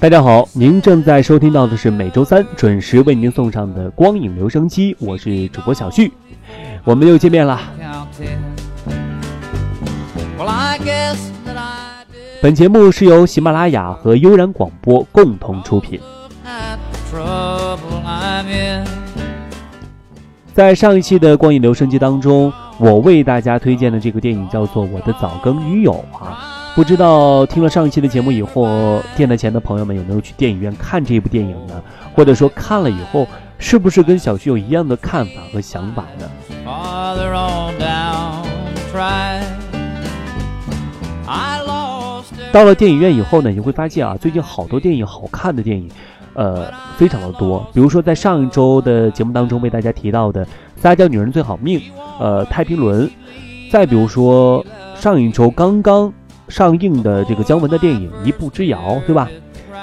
大家好，您正在收听到的是每周三准时为您送上的光影留声机，我是主播小旭，我们又见面了。本节目是由喜马拉雅和悠然广播共同出品。在上一期的光影留声机当中，我为大家推荐的这个电影叫做《我的早更女友》啊。不知道听了上一期的节目以后，电台前的朋友们有没有去电影院看这部电影呢？或者说看了以后，是不是跟小徐有一样的看法和想法呢？到了电影院以后呢，你会发现啊，最近好多电影好看的电影，呃，非常的多。比如说在上一周的节目当中为大家提到的《撒娇女人最好命》，呃，《太平轮》，再比如说上一周刚刚。上映的这个姜文的电影《一步之遥》，对吧？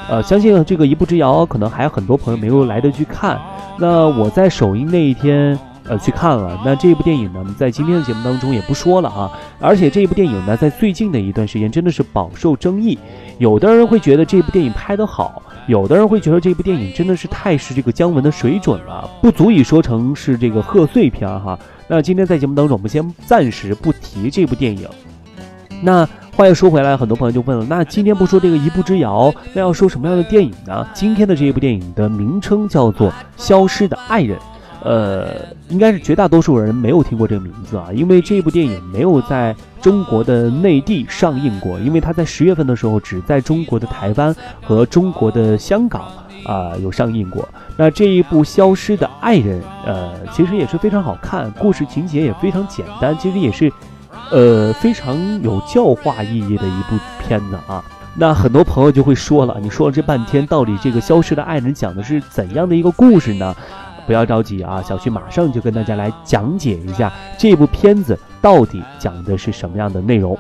呃，相信这个《一步之遥》可能还有很多朋友没有来得及看。那我在首映那一天，呃，去看了。那这部电影呢，在今天的节目当中也不说了啊。而且这部电影呢，在最近的一段时间真的是饱受争议。有的人会觉得这部电影拍得好，有的人会觉得这部电影真的是太是这个姜文的水准了，不足以说成是这个贺岁片哈。那今天在节目当中，我们先暂时不提这部电影。那。话又说回来，很多朋友就问了：那今天不说这个一步之遥，那要说什么样的电影呢？今天的这一部电影的名称叫做《消失的爱人》，呃，应该是绝大多数人没有听过这个名字啊，因为这部电影没有在中国的内地上映过，因为它在十月份的时候只在中国的台湾和中国的香港啊有上映过。那这一部《消失的爱人》，呃，其实也是非常好看，故事情节也非常简单，其实也是。呃，非常有教化意义的一部片子啊。那很多朋友就会说了，你说了这半天，到底这个消失的爱人讲的是怎样的一个故事呢？不要着急啊，小旭马上就跟大家来讲解一下这部片子到底讲的是什么样的内容。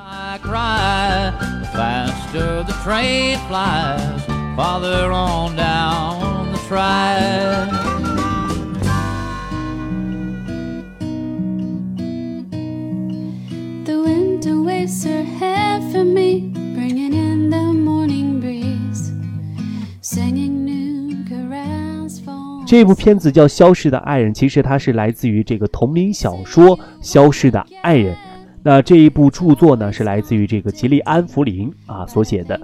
这部片子叫《消失的爱人》，其实它是来自于这个同名小说《消失的爱人》。那这一部著作呢，是来自于这个吉利安·弗林啊所写的。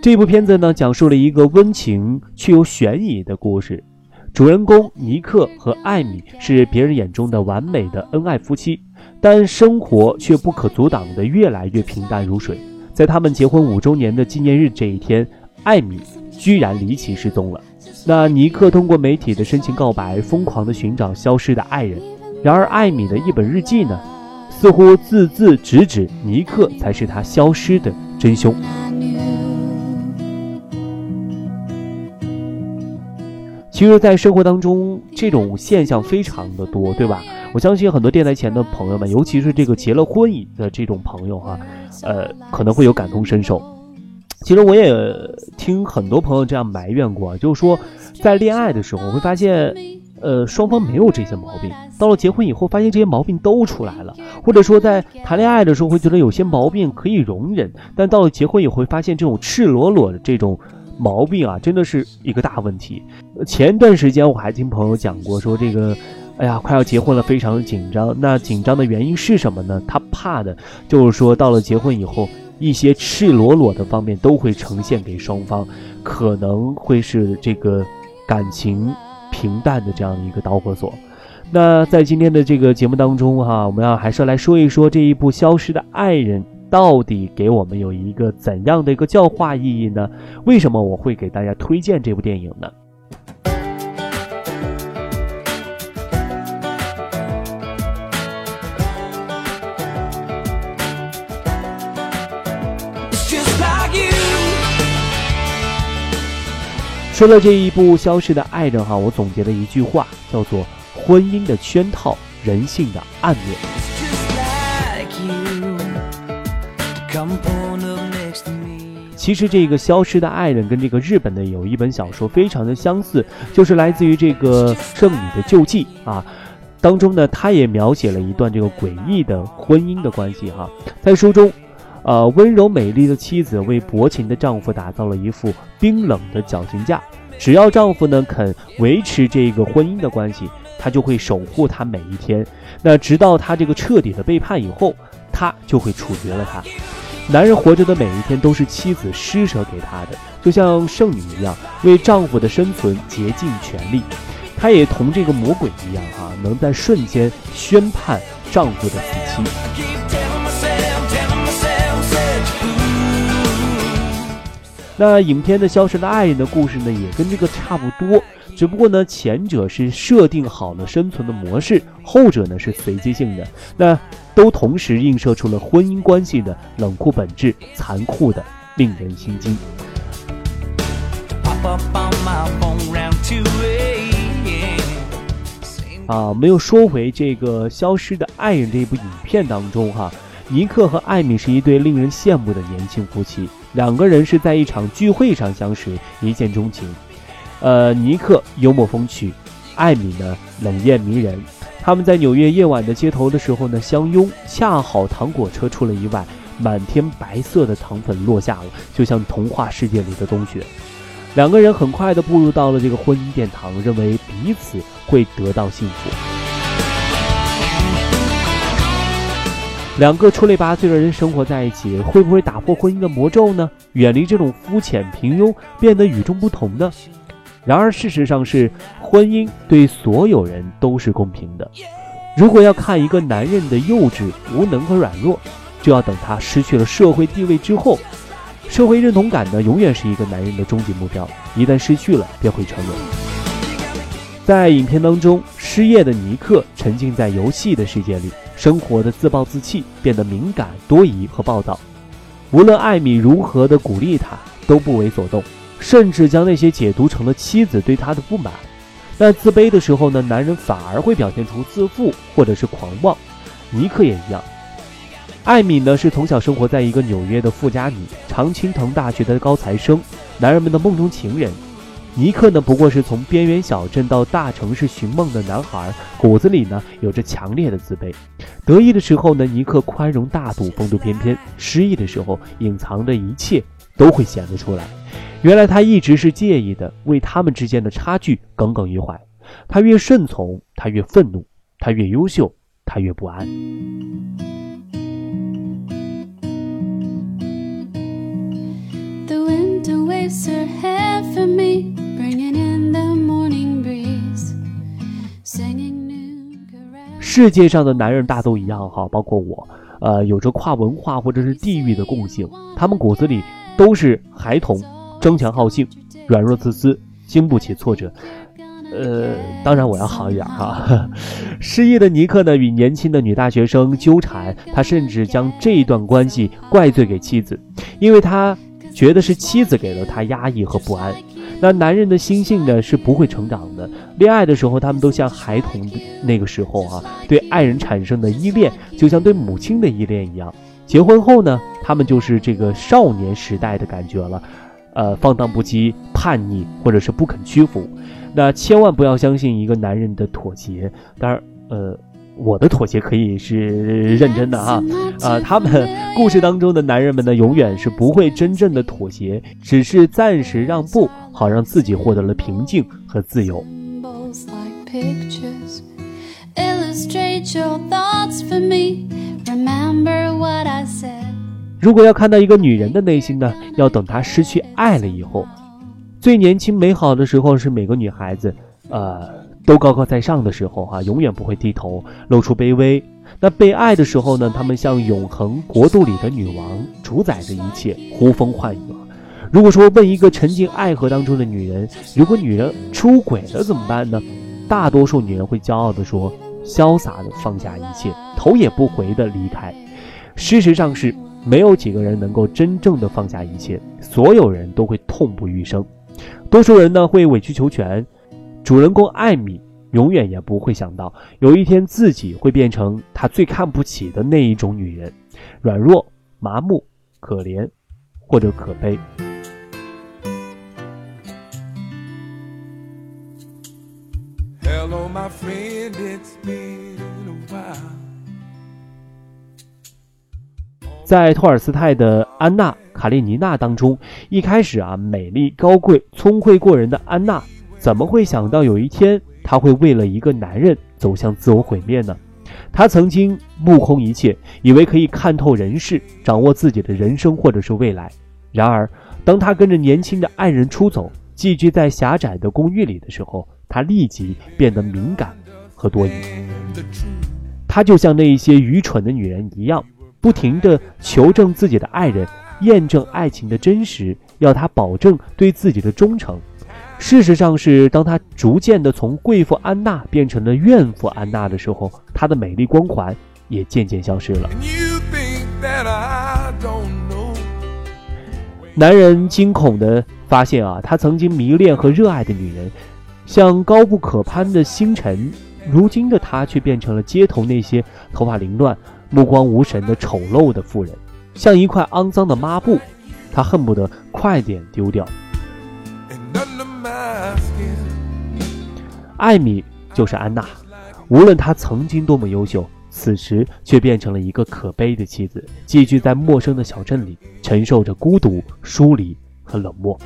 这部片子呢，讲述了一个温情却又悬疑的故事。主人公尼克和艾米是别人眼中的完美的恩爱夫妻，但生活却不可阻挡的越来越平淡如水。在他们结婚五周年的纪念日这一天，艾米居然离奇失踪了。那尼克通过媒体的深情告白，疯狂地寻找消失的爱人。然而，艾米的一本日记呢，似乎字字直指尼克才是他消失的真凶。其实，在生活当中，这种现象非常的多，对吧？我相信很多电台前的朋友们，尤其是这个结了婚的这种朋友哈，呃，可能会有感同身受。其实我也听很多朋友这样埋怨过，就是说，在恋爱的时候会发现，呃，双方没有这些毛病，到了结婚以后，发现这些毛病都出来了，或者说在谈恋爱的时候会觉得有些毛病可以容忍，但到了结婚以后，会发现这种赤裸裸的这种。毛病啊，真的是一个大问题。前段时间我还听朋友讲过，说这个，哎呀，快要结婚了，非常紧张。那紧张的原因是什么呢？他怕的就是说，到了结婚以后，一些赤裸裸的方面都会呈现给双方，可能会是这个感情平淡的这样一个导火索。那在今天的这个节目当中哈，我们要还是来说一说这一部《消失的爱人》。到底给我们有一个怎样的一个教化意义呢？为什么我会给大家推荐这部电影呢？说到这一部《消失的爱人》哈，我总结了一句话，叫做“婚姻的圈套，人性的暗面”。其实这个消失的爱人跟这个日本的有一本小说非常的相似，就是来自于这个圣女的救济啊。当中呢，他也描写了一段这个诡异的婚姻的关系哈。在书中，呃，温柔美丽的妻子为薄情的丈夫打造了一副冰冷的绞刑架。只要丈夫呢肯维持这个婚姻的关系，她就会守护他每一天。那直到他这个彻底的背叛以后，她就会处决了他。男人活着的每一天都是妻子施舍给他的，就像圣女一样，为丈夫的生存竭尽全力。她也同这个魔鬼一样，哈，能在瞬间宣判丈夫的死期。那影片的《消失的爱人》的故事呢，也跟这个差不多，只不过呢，前者是设定好了生存的模式，后者呢是随机性的。那都同时映射出了婚姻关系的冷酷本质，残酷的令人心惊。啊，没有说回这个《消失的爱人》这部影片当中哈，尼克和艾米是一对令人羡慕的年轻夫妻。两个人是在一场聚会上相识，一见钟情。呃，尼克幽默风趣，艾米呢冷艳迷人。他们在纽约夜晚的街头的时候呢相拥，恰好糖果车出了意外，满天白色的糖粉落下了，就像童话世界里的冬雪。两个人很快的步入到了这个婚姻殿堂，认为彼此会得到幸福。两个出类拔萃的人生活在一起，会不会打破婚姻的魔咒呢？远离这种肤浅平庸，变得与众不同呢？然而，事实上是，婚姻对所有人都是公平的。如果要看一个男人的幼稚、无能和软弱，就要等他失去了社会地位之后。社会认同感呢，永远是一个男人的终极目标，一旦失去了，便会沉沦。在影片当中，失业的尼克沉浸在游戏的世界里。生活的自暴自弃，变得敏感、多疑和暴躁。无论艾米如何的鼓励他，都不为所动，甚至将那些解读成了妻子对他的不满。那自卑的时候呢，男人反而会表现出自负或者是狂妄。尼克也一样。艾米呢，是从小生活在一个纽约的富家女，常青藤大学的高材生，男人们的梦中情人。尼克呢，不过是从边缘小镇到大城市寻梦的男孩，骨子里呢有着强烈的自卑。得意的时候呢，尼克宽容大度、风度翩翩；失意的时候，隐藏的一切都会显露出来。原来他一直是介意的，为他们之间的差距耿耿于怀。他越顺从，他越愤怒；他越优秀，他越不安 the window is so heavenly。世界上的男人大都一样哈，包括我，呃，有着跨文化或者是地域的共性。他们骨子里都是孩童，争强好胜，软弱自私，经不起挫折。呃，当然我要好一点哈。失业的尼克呢，与年轻的女大学生纠缠，他甚至将这一段关系怪罪给妻子，因为他觉得是妻子给了他压抑和不安。那男人的心性呢是不会成长的。恋爱的时候，他们都像孩童的那个时候啊，对爱人产生的依恋，就像对母亲的依恋一样。结婚后呢，他们就是这个少年时代的感觉了，呃，放荡不羁、叛逆，或者是不肯屈服。那千万不要相信一个男人的妥协。当然，呃。我的妥协可以是认真的哈，啊，他们故事当中的男人们呢，永远是不会真正的妥协，只是暂时让步，好让自己获得了平静和自由。如果要看到一个女人的内心呢，要等她失去爱了以后，最年轻美好的时候是每个女孩子，呃。都高高在上的时候，哈，永远不会低头，露出卑微。那被爱的时候呢？她们像永恒国度里的女王，主宰着一切，呼风唤雨。如果说问一个沉浸爱河当中的女人，如果女人出轨了怎么办呢？大多数女人会骄傲地说，潇洒地放下一切，头也不回地离开。事实上是没有几个人能够真正的放下一切，所有人都会痛不欲生。多数人呢会委曲求全。主人公艾米永远也不会想到，有一天自己会变成他最看不起的那一种女人，软弱、麻木、可怜，或者可悲。在托尔斯泰的《安娜·卡列尼娜》当中，一开始啊，美丽、高贵、聪慧过人的安娜，怎么会想到有一天她会为了一个男人走向自我毁灭呢？她曾经目空一切，以为可以看透人世，掌握自己的人生或者是未来。然而，当她跟着年轻的爱人出走，寄居在狭窄的公寓里的时候，她立即变得敏感和多疑。她就像那一些愚蠢的女人一样。不停地求证自己的爱人，验证爱情的真实，要他保证对自己的忠诚。事实上是，当他逐渐地从贵妇安娜变成了怨妇安娜的时候，她的美丽光环也渐渐消失了。男人惊恐地发现啊，他曾经迷恋和热爱的女人，像高不可攀的星辰，如今的他却变成了街头那些头发凌乱。目光无神的丑陋的妇人，像一块肮脏的抹布，他恨不得快点丢掉。艾米就是安娜，无论她曾经多么优秀，此时却变成了一个可悲的妻子，寄居在陌生的小镇里，承受着孤独、疏离和冷漠。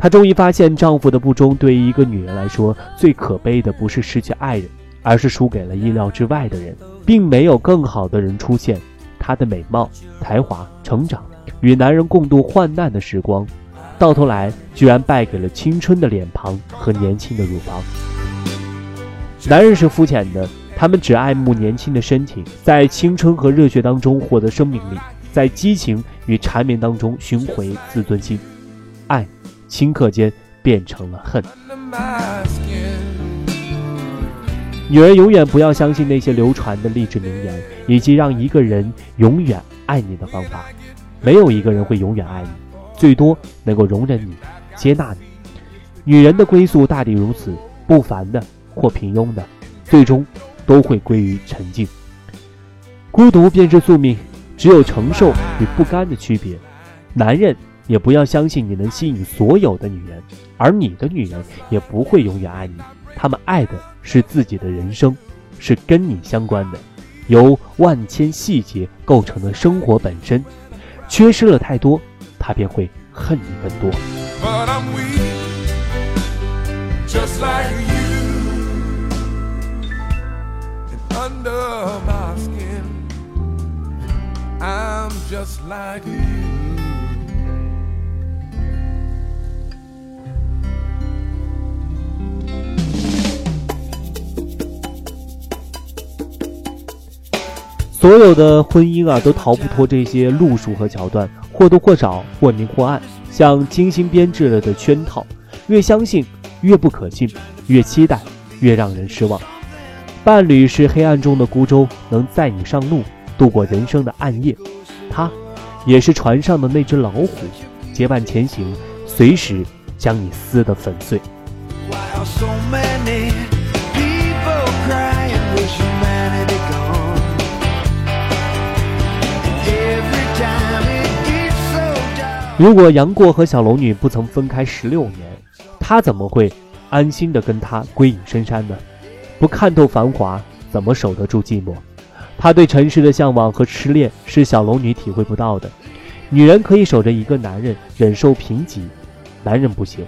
她终于发现，丈夫的不忠对于一个女人来说，最可悲的不是失去爱人，而是输给了意料之外的人，并没有更好的人出现。她的美貌、才华、成长，与男人共度患难的时光，到头来居然败给了青春的脸庞和年轻的乳房。男人是肤浅的，他们只爱慕年轻的身体，在青春和热血当中获得生命力，在激情与缠绵当中寻回自尊心，爱。顷刻间变成了恨。女人永远不要相信那些流传的励志名言，以及让一个人永远爱你的方法。没有一个人会永远爱你，最多能够容忍你、接纳你。女人的归宿大抵如此：不凡的或平庸的，最终都会归于沉静。孤独便是宿命，只有承受与不甘的区别。男人。也不要相信你能吸引所有的女人，而你的女人也不会永远爱你。他们爱的是自己的人生，是跟你相关的，由万千细节构成的生活本身。缺失了太多，他便会恨你更多。just like you。under my 所有的婚姻啊，都逃不脱这些路数和桥段，或多或少，或明或暗，像精心编制了的圈套。越相信越不可信，越期待越让人失望。伴侣是黑暗中的孤舟，能载你上路，度过人生的暗夜。他，也是船上的那只老虎，结伴前行，随时将你撕得粉碎。如果杨过和小龙女不曾分开十六年，他怎么会安心的跟他归隐深山呢？不看透繁华，怎么守得住寂寞？他对尘世的向往和痴恋是小龙女体会不到的。女人可以守着一个男人，忍受贫瘠，男人不行。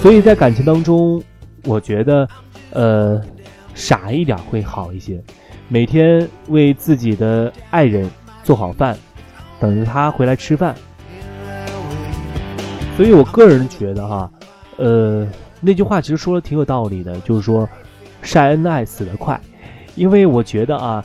所以在感情当中，我觉得，呃。傻一点会好一些，每天为自己的爱人做好饭，等着他回来吃饭。所以我个人觉得哈，呃，那句话其实说的挺有道理的，就是说晒恩爱死得快，因为我觉得啊，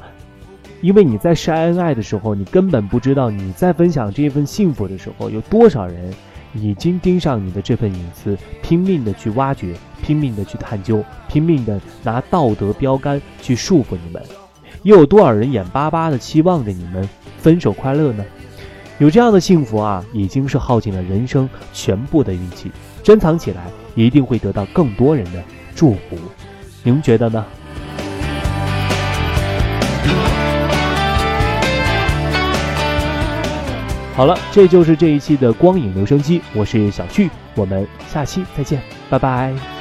因为你在晒恩爱的时候，你根本不知道你在分享这份幸福的时候，有多少人已经盯上你的这份隐私，拼命的去挖掘。拼命的去探究，拼命的拿道德标杆去束缚你们，又有多少人眼巴巴的期望着你们分手快乐呢？有这样的幸福啊，已经是耗尽了人生全部的运气，珍藏起来一定会得到更多人的祝福。您觉得呢？好了，这就是这一期的光影留声机，我是小旭，我们下期再见，拜拜。